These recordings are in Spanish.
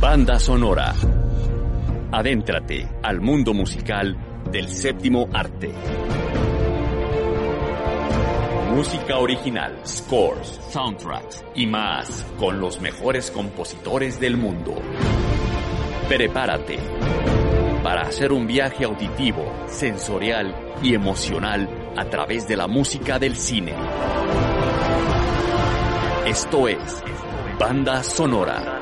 Banda sonora. Adéntrate al mundo musical del séptimo arte. Música original, scores, soundtracks y más con los mejores compositores del mundo. Prepárate para hacer un viaje auditivo, sensorial y emocional a través de la música del cine. Esto es Banda Sonora.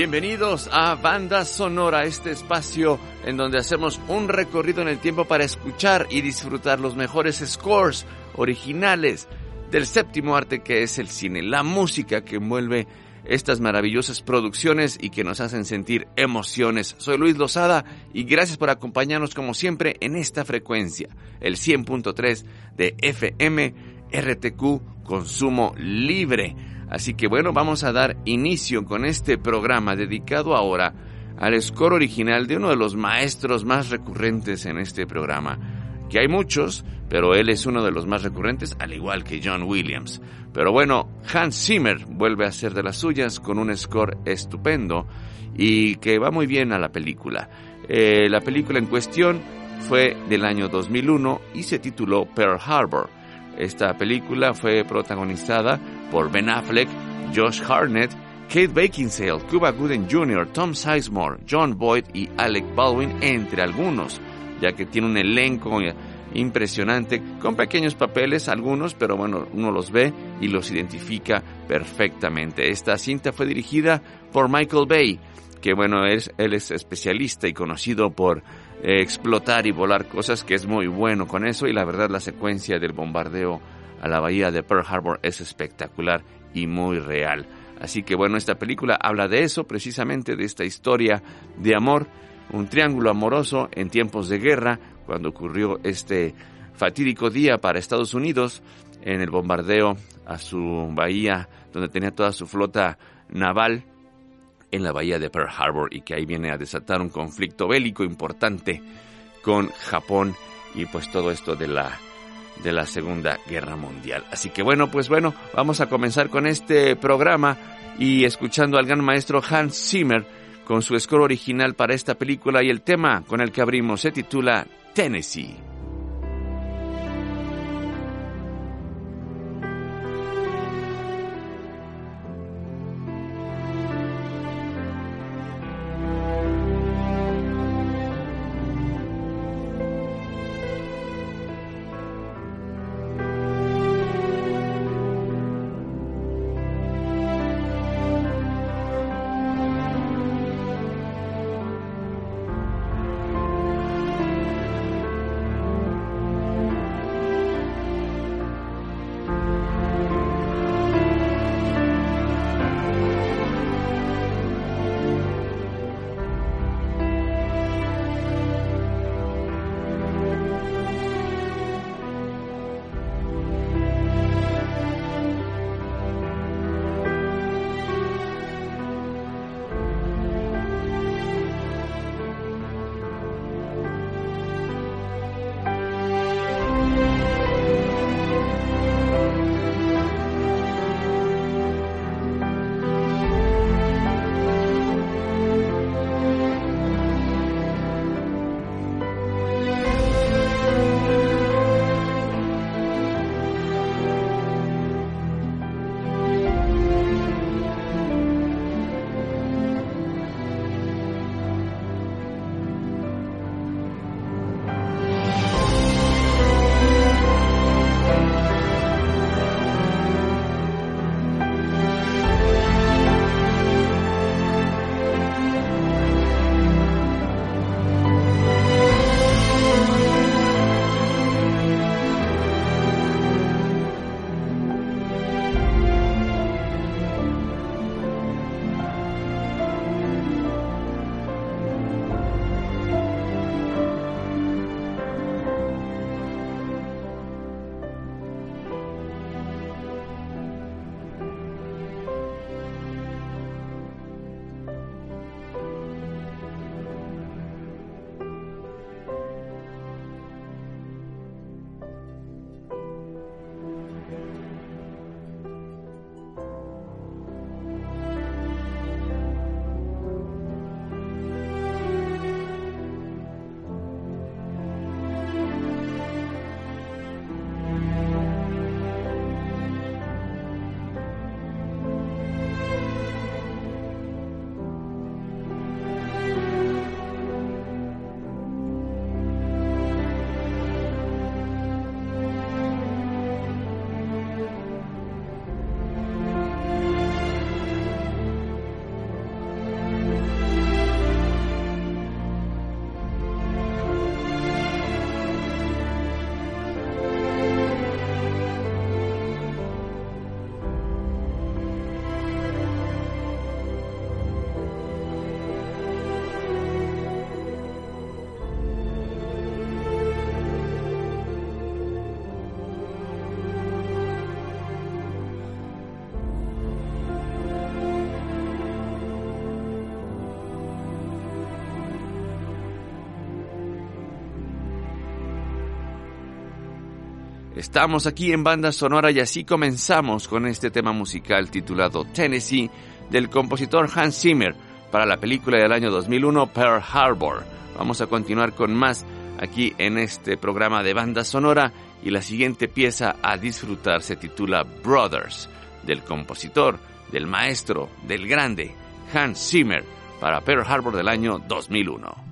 Bienvenidos a Banda Sonora, este espacio en donde hacemos un recorrido en el tiempo para escuchar y disfrutar los mejores scores originales del séptimo arte que es el cine, la música que envuelve estas maravillosas producciones y que nos hacen sentir emociones. Soy Luis Lozada y gracias por acompañarnos como siempre en esta frecuencia, el 100.3 de FM RTQ Consumo Libre. Así que bueno, vamos a dar inicio con este programa dedicado ahora al score original de uno de los maestros más recurrentes en este programa, que hay muchos, pero él es uno de los más recurrentes, al igual que John Williams. Pero bueno, Hans Zimmer vuelve a ser de las suyas con un score estupendo y que va muy bien a la película. Eh, la película en cuestión fue del año 2001 y se tituló Pearl Harbor. Esta película fue protagonizada por Ben Affleck, Josh Harnett, Kate Beckinsale, Cuba Gooden Jr., Tom Sizemore, John Boyd y Alec Baldwin, entre algunos, ya que tiene un elenco impresionante, con pequeños papeles algunos, pero bueno, uno los ve y los identifica perfectamente. Esta cinta fue dirigida por Michael Bay, que bueno, es, él es especialista y conocido por eh, explotar y volar cosas, que es muy bueno con eso, y la verdad la secuencia del bombardeo a la bahía de Pearl Harbor es espectacular y muy real. Así que bueno, esta película habla de eso, precisamente de esta historia de amor, un triángulo amoroso en tiempos de guerra, cuando ocurrió este fatídico día para Estados Unidos en el bombardeo a su bahía, donde tenía toda su flota naval en la bahía de Pearl Harbor y que ahí viene a desatar un conflicto bélico importante con Japón y pues todo esto de la de la Segunda Guerra Mundial. Así que bueno, pues bueno, vamos a comenzar con este programa y escuchando al gran maestro Hans Zimmer con su score original para esta película y el tema con el que abrimos se titula Tennessee. Estamos aquí en banda sonora y así comenzamos con este tema musical titulado Tennessee del compositor Hans Zimmer para la película del año 2001 Pearl Harbor. Vamos a continuar con más aquí en este programa de banda sonora y la siguiente pieza a disfrutar se titula Brothers del compositor, del maestro, del grande Hans Zimmer para Pearl Harbor del año 2001.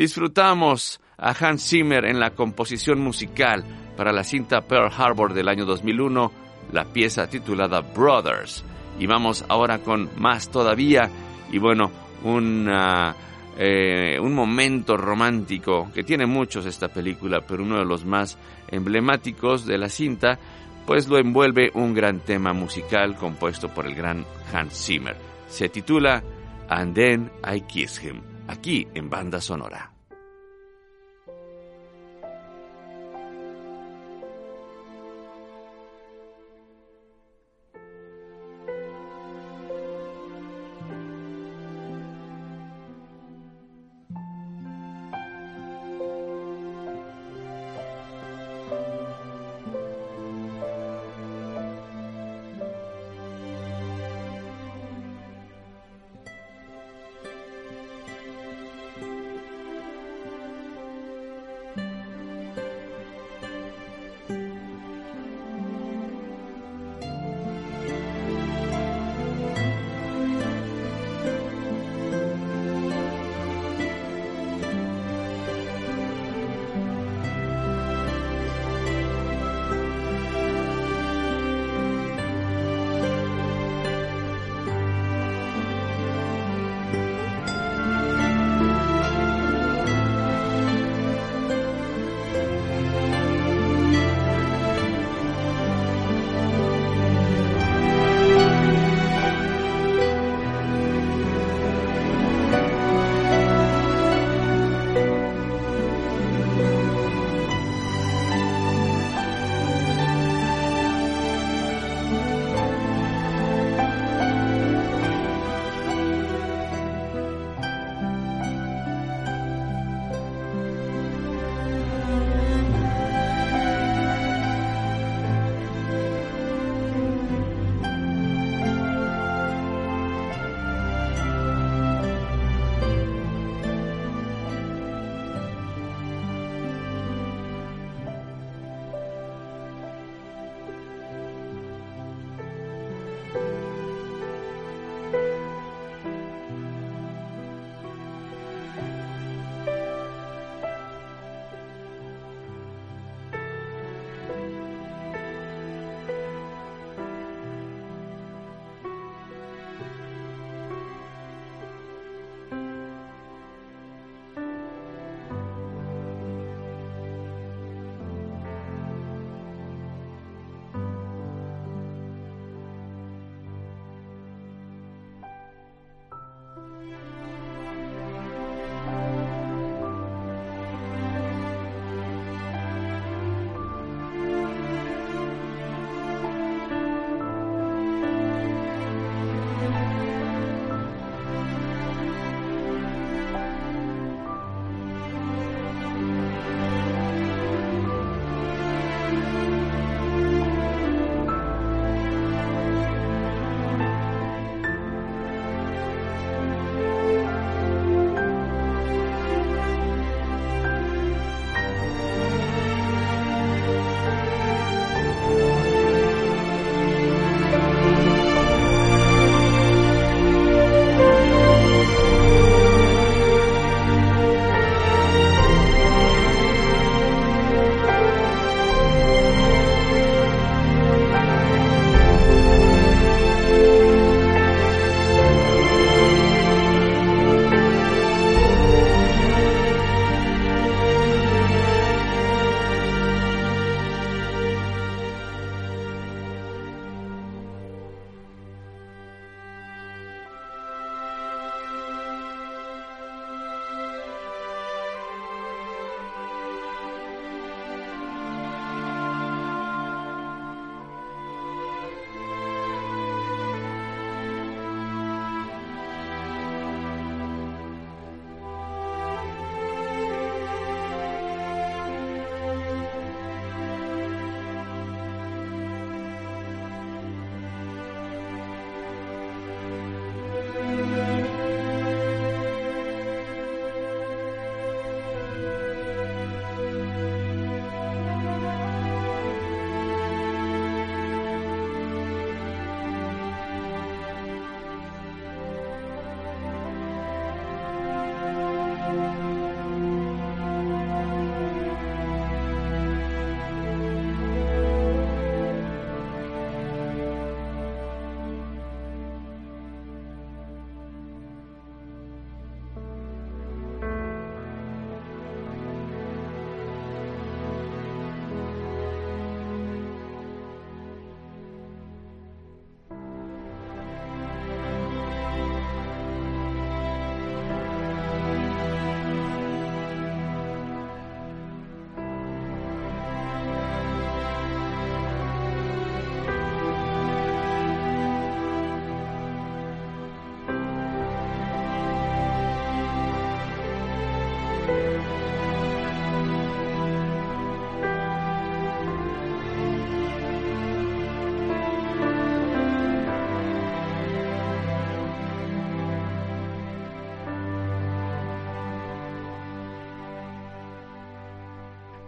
Disfrutamos a Hans Zimmer en la composición musical para la cinta Pearl Harbor del año 2001, la pieza titulada Brothers. Y vamos ahora con más todavía y bueno, eh, un momento romántico que tiene muchos esta película, pero uno de los más emblemáticos de la cinta, pues lo envuelve un gran tema musical compuesto por el gran Hans Zimmer. Se titula And Then I Kiss Him aquí en Banda Sonora.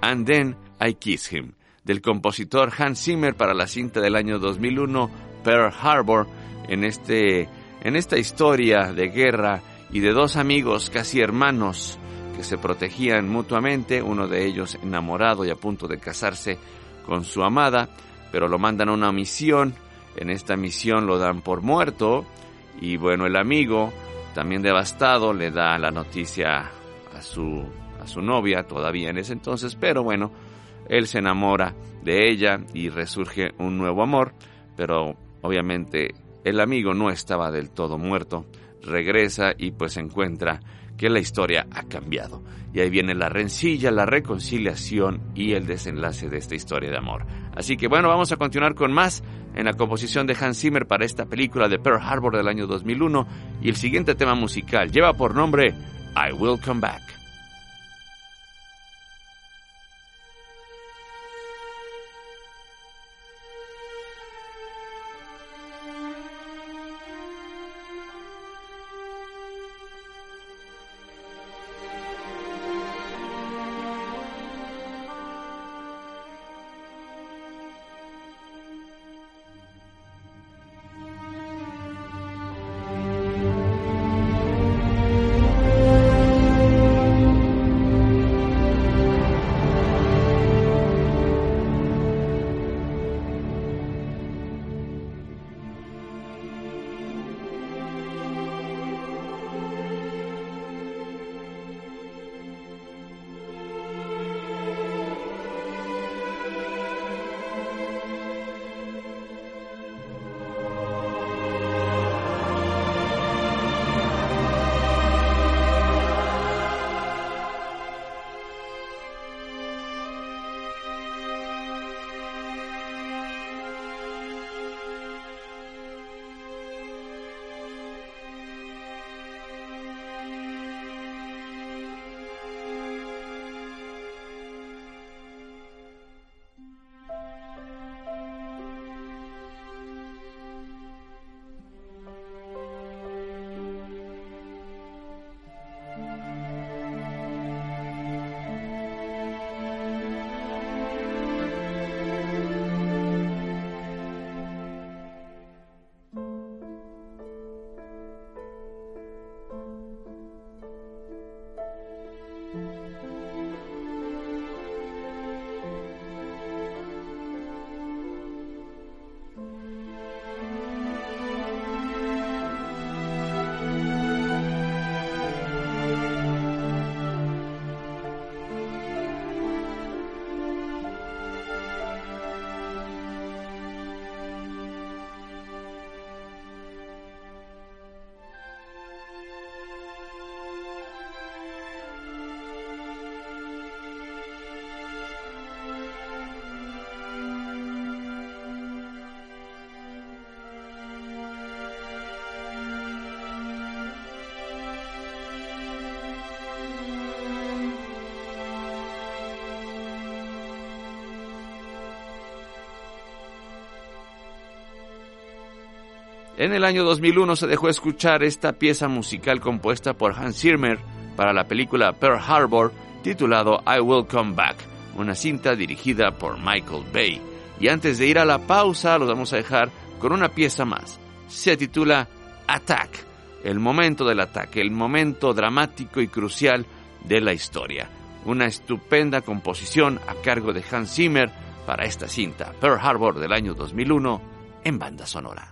And Then I Kiss Him, del compositor Hans Zimmer para la cinta del año 2001, Pearl Harbor, en, este, en esta historia de guerra y de dos amigos casi hermanos que se protegían mutuamente, uno de ellos enamorado y a punto de casarse con su amada, pero lo mandan a una misión, en esta misión lo dan por muerto y bueno, el amigo, también devastado, le da la noticia a su a su novia todavía en ese entonces, pero bueno, él se enamora de ella y resurge un nuevo amor, pero obviamente el amigo no estaba del todo muerto, regresa y pues encuentra que la historia ha cambiado. Y ahí viene la rencilla, la reconciliación y el desenlace de esta historia de amor. Así que bueno, vamos a continuar con más en la composición de Hans Zimmer para esta película de Pearl Harbor del año 2001 y el siguiente tema musical lleva por nombre I Will Come Back. En el año 2001 se dejó escuchar esta pieza musical compuesta por Hans Zimmer para la película Pearl Harbor titulado I Will Come Back, una cinta dirigida por Michael Bay. Y antes de ir a la pausa, los vamos a dejar con una pieza más. Se titula Attack, el momento del ataque, el momento dramático y crucial de la historia. Una estupenda composición a cargo de Hans Zimmer para esta cinta, Pearl Harbor del año 2001, en banda sonora.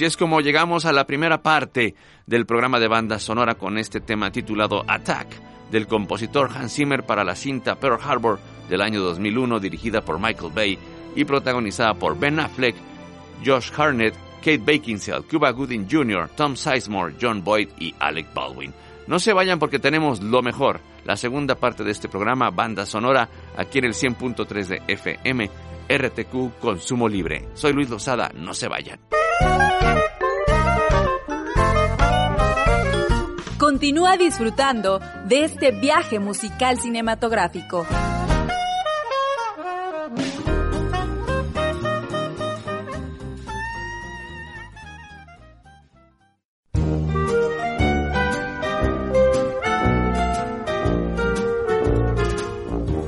Así es como llegamos a la primera parte del programa de banda sonora con este tema titulado Attack del compositor Hans Zimmer para la cinta Pearl Harbor del año 2001 dirigida por Michael Bay y protagonizada por Ben Affleck, Josh Harnett, Kate Beckinsale, Cuba Gooding Jr., Tom Sizemore, John Boyd y Alec Baldwin. No se vayan porque tenemos lo mejor, la segunda parte de este programa, Banda Sonora, aquí en el 100.3 de FM, RTQ Consumo Libre. Soy Luis Lozada, no se vayan. Continúa disfrutando de este viaje musical cinematográfico.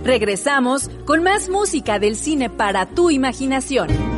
Regresamos con más música del cine para tu imaginación.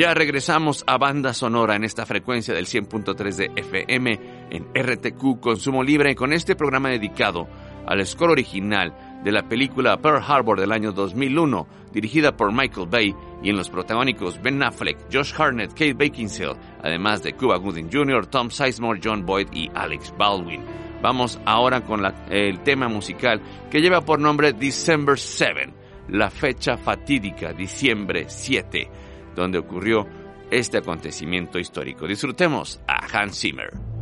Ya regresamos a Banda Sonora en esta frecuencia del 100.3 de FM en RTQ Consumo Libre con este programa dedicado al score original de la película Pearl Harbor del año 2001, dirigida por Michael Bay y en los protagónicos Ben Affleck, Josh Harnett, Kate Beckinsale, además de Cuba Gooding Jr., Tom Sizemore, John Boyd y Alex Baldwin. Vamos ahora con el tema musical que lleva por nombre December 7, la fecha fatídica, diciembre 7 donde ocurrió este acontecimiento histórico. Disfrutemos a Hans Zimmer.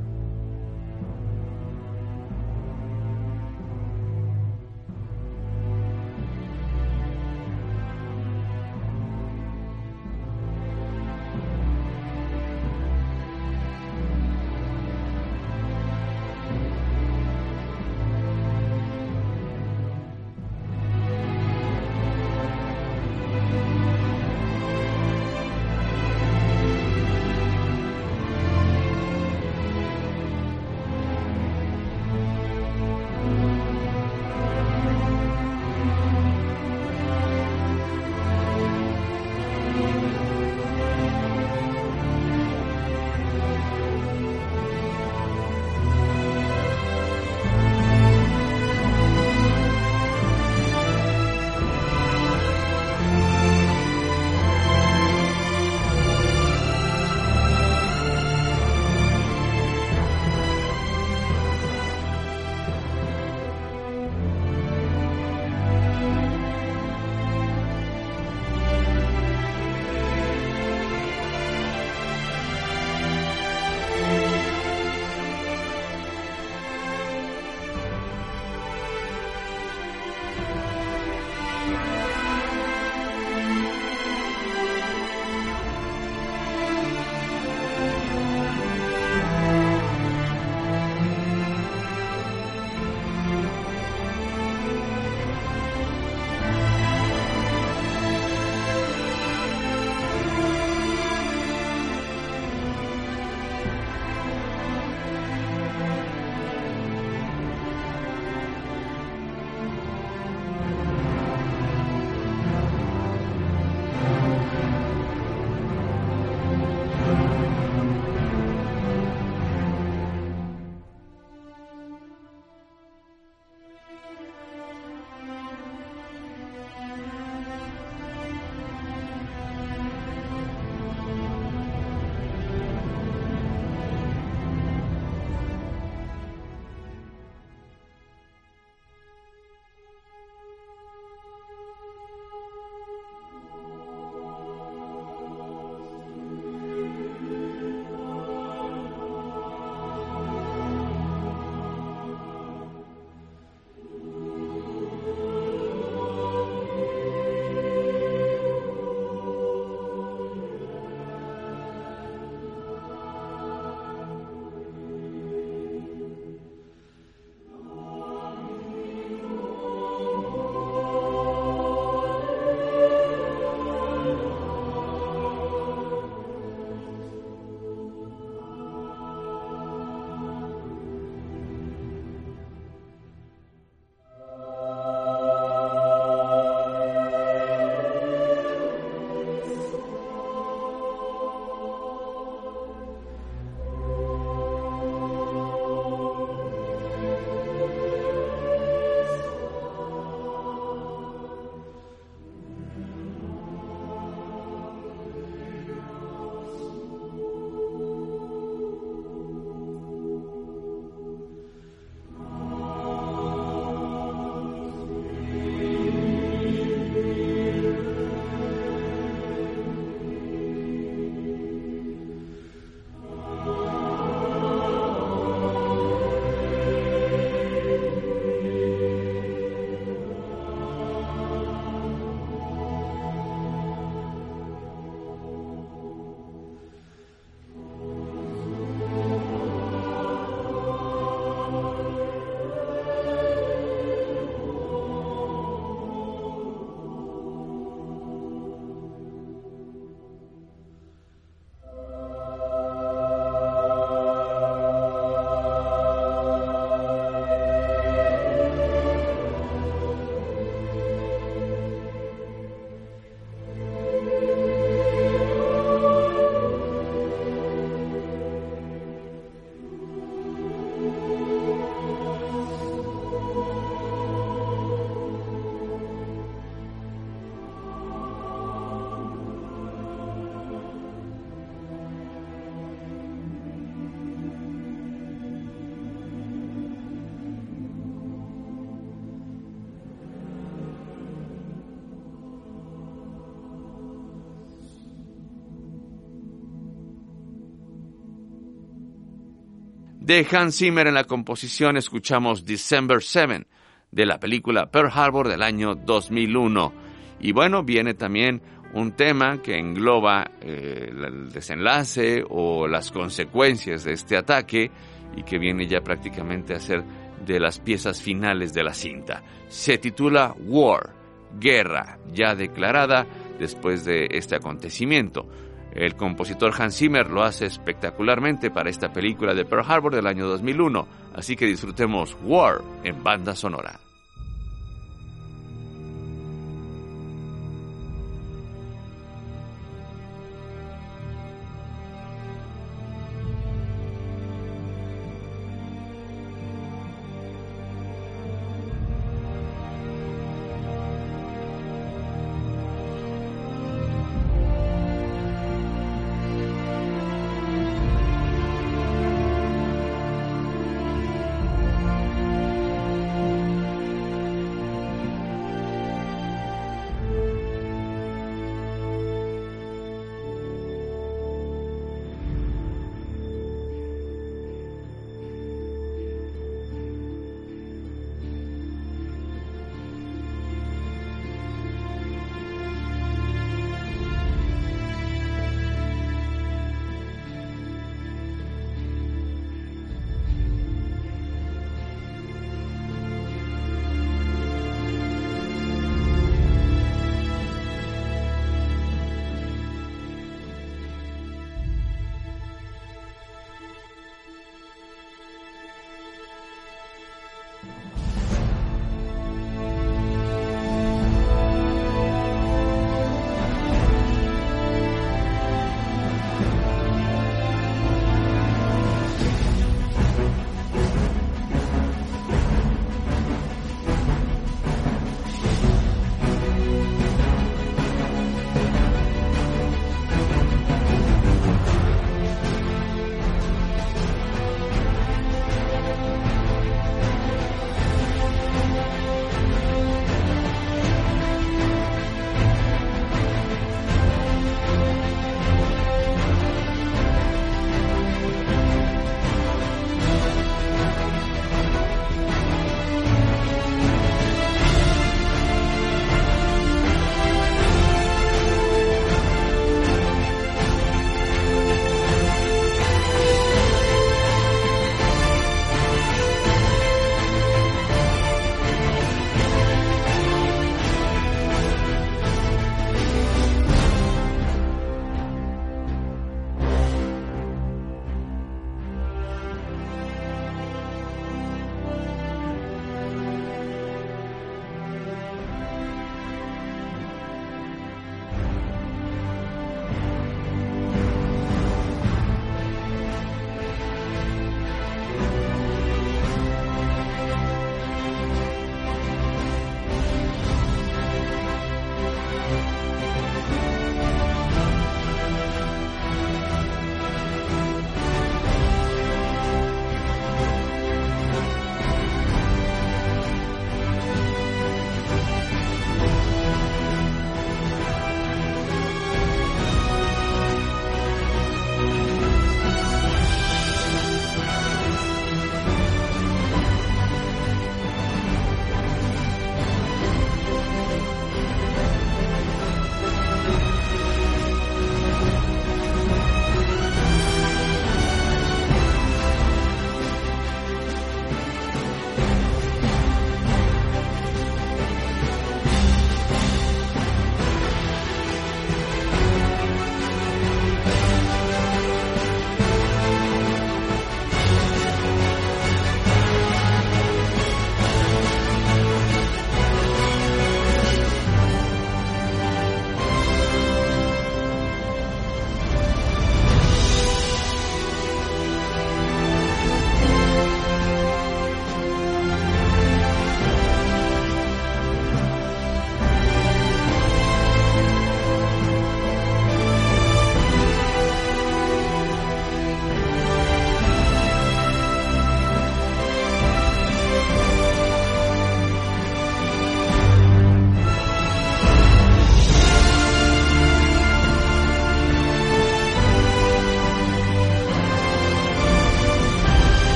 De Hans Zimmer en la composición escuchamos December 7 de la película Pearl Harbor del año 2001. Y bueno, viene también un tema que engloba eh, el desenlace o las consecuencias de este ataque y que viene ya prácticamente a ser de las piezas finales de la cinta. Se titula War, Guerra, ya declarada después de este acontecimiento. El compositor Hans Zimmer lo hace espectacularmente para esta película de Pearl Harbor del año 2001, así que disfrutemos War en banda sonora.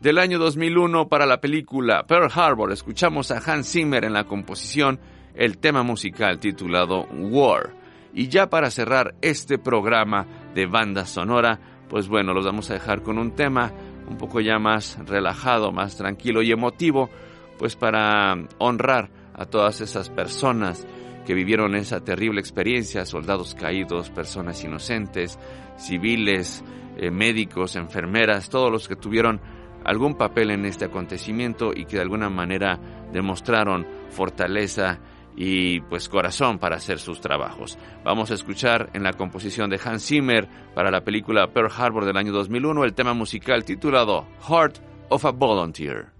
Del año 2001 para la película Pearl Harbor. Escuchamos a Hans Zimmer en la composición el tema musical titulado War. Y ya para cerrar este programa de banda sonora, pues bueno, los vamos a dejar con un tema un poco ya más relajado, más tranquilo y emotivo, pues para honrar a todas esas personas que vivieron esa terrible experiencia, soldados caídos, personas inocentes, civiles, eh, médicos, enfermeras, todos los que tuvieron algún papel en este acontecimiento y que de alguna manera demostraron fortaleza y pues corazón para hacer sus trabajos. Vamos a escuchar en la composición de Hans Zimmer para la película Pearl Harbor del año 2001 el tema musical titulado Heart of a Volunteer.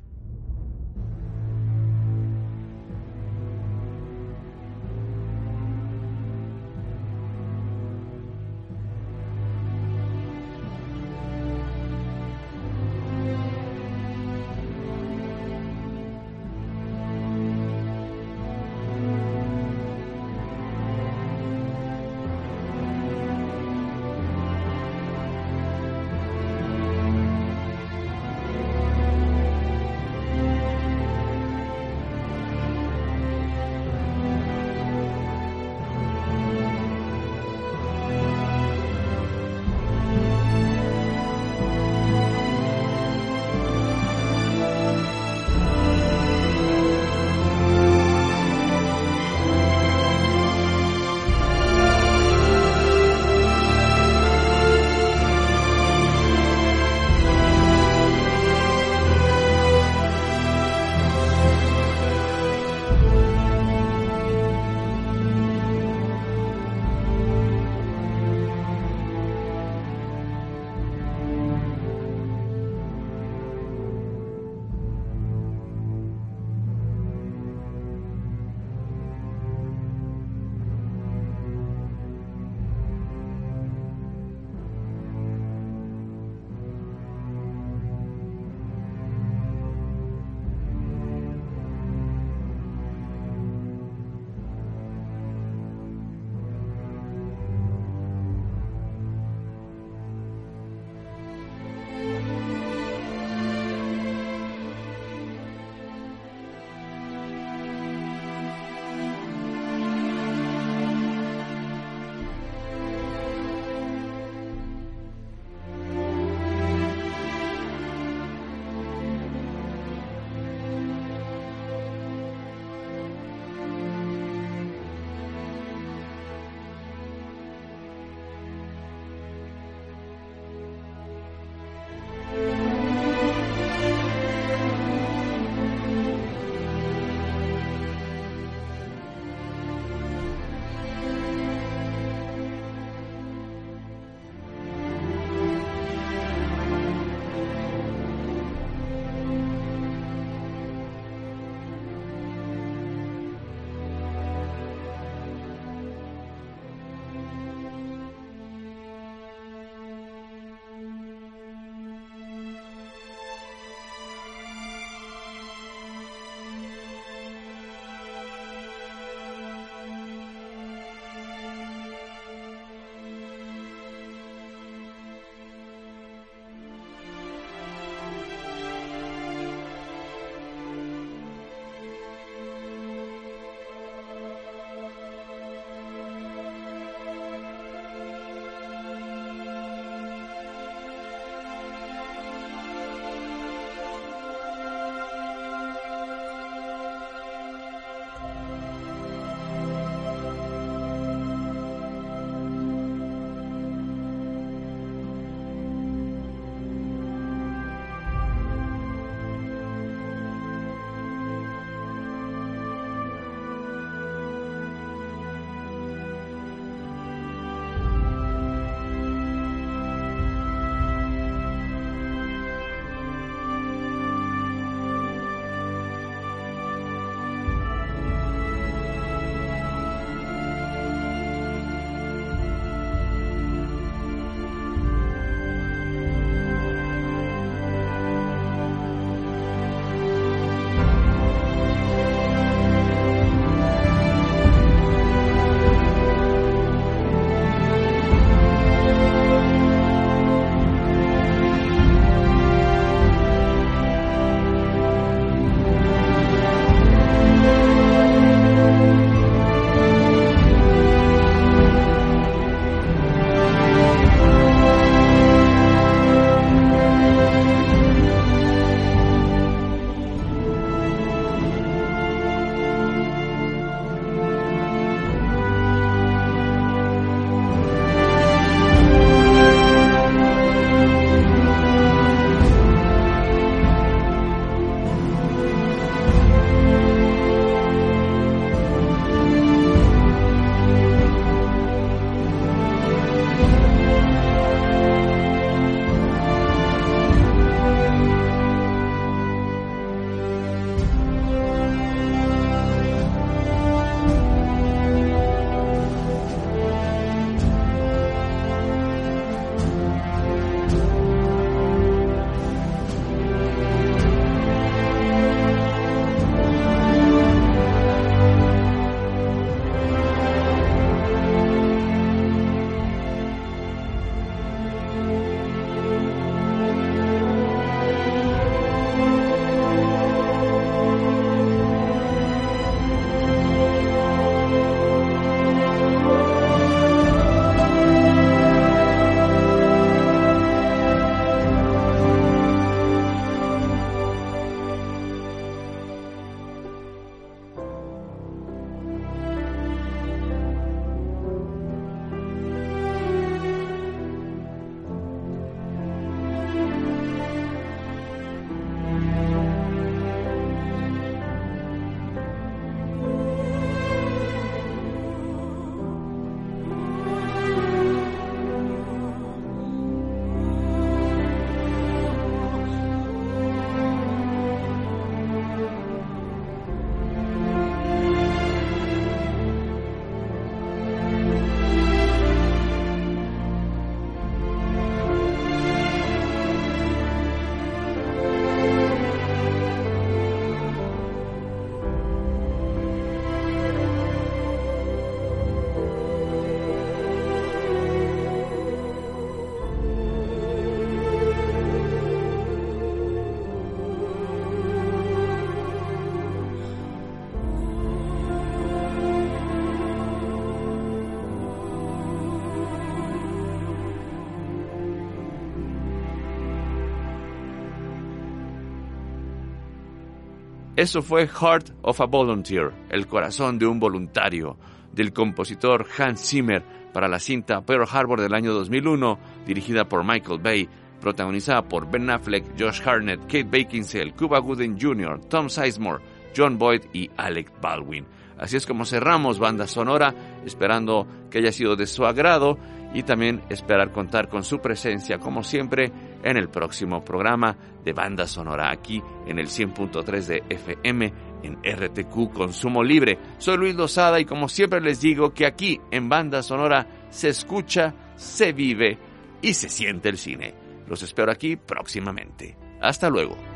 Eso fue Heart of a Volunteer, el corazón de un voluntario, del compositor Hans Zimmer para la cinta Pearl Harbor del año 2001, dirigida por Michael Bay, protagonizada por Ben Affleck, Josh Hartnett, Kate Beckinsale, Cuba Gooding Jr., Tom Sizemore, John Boyd y Alec Baldwin. Así es como cerramos banda sonora, esperando que haya sido de su agrado y también esperar contar con su presencia, como siempre, en el próximo programa de banda sonora aquí en el 100.3 de FM en RTQ Consumo Libre. Soy Luis Lozada y como siempre les digo que aquí en banda sonora se escucha, se vive y se siente el cine. Los espero aquí próximamente. Hasta luego.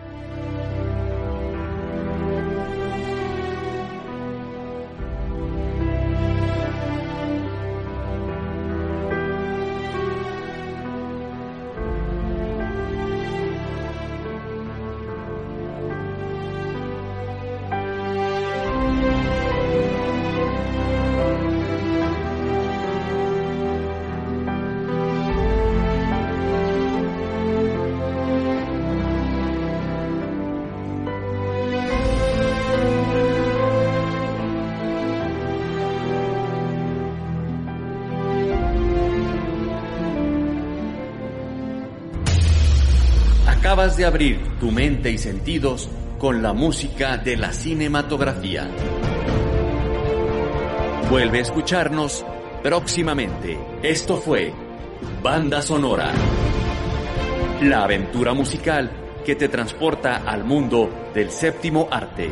De abrir tu mente y sentidos con la música de la cinematografía. Vuelve a escucharnos próximamente. Esto fue Banda Sonora. La aventura musical que te transporta al mundo del séptimo arte.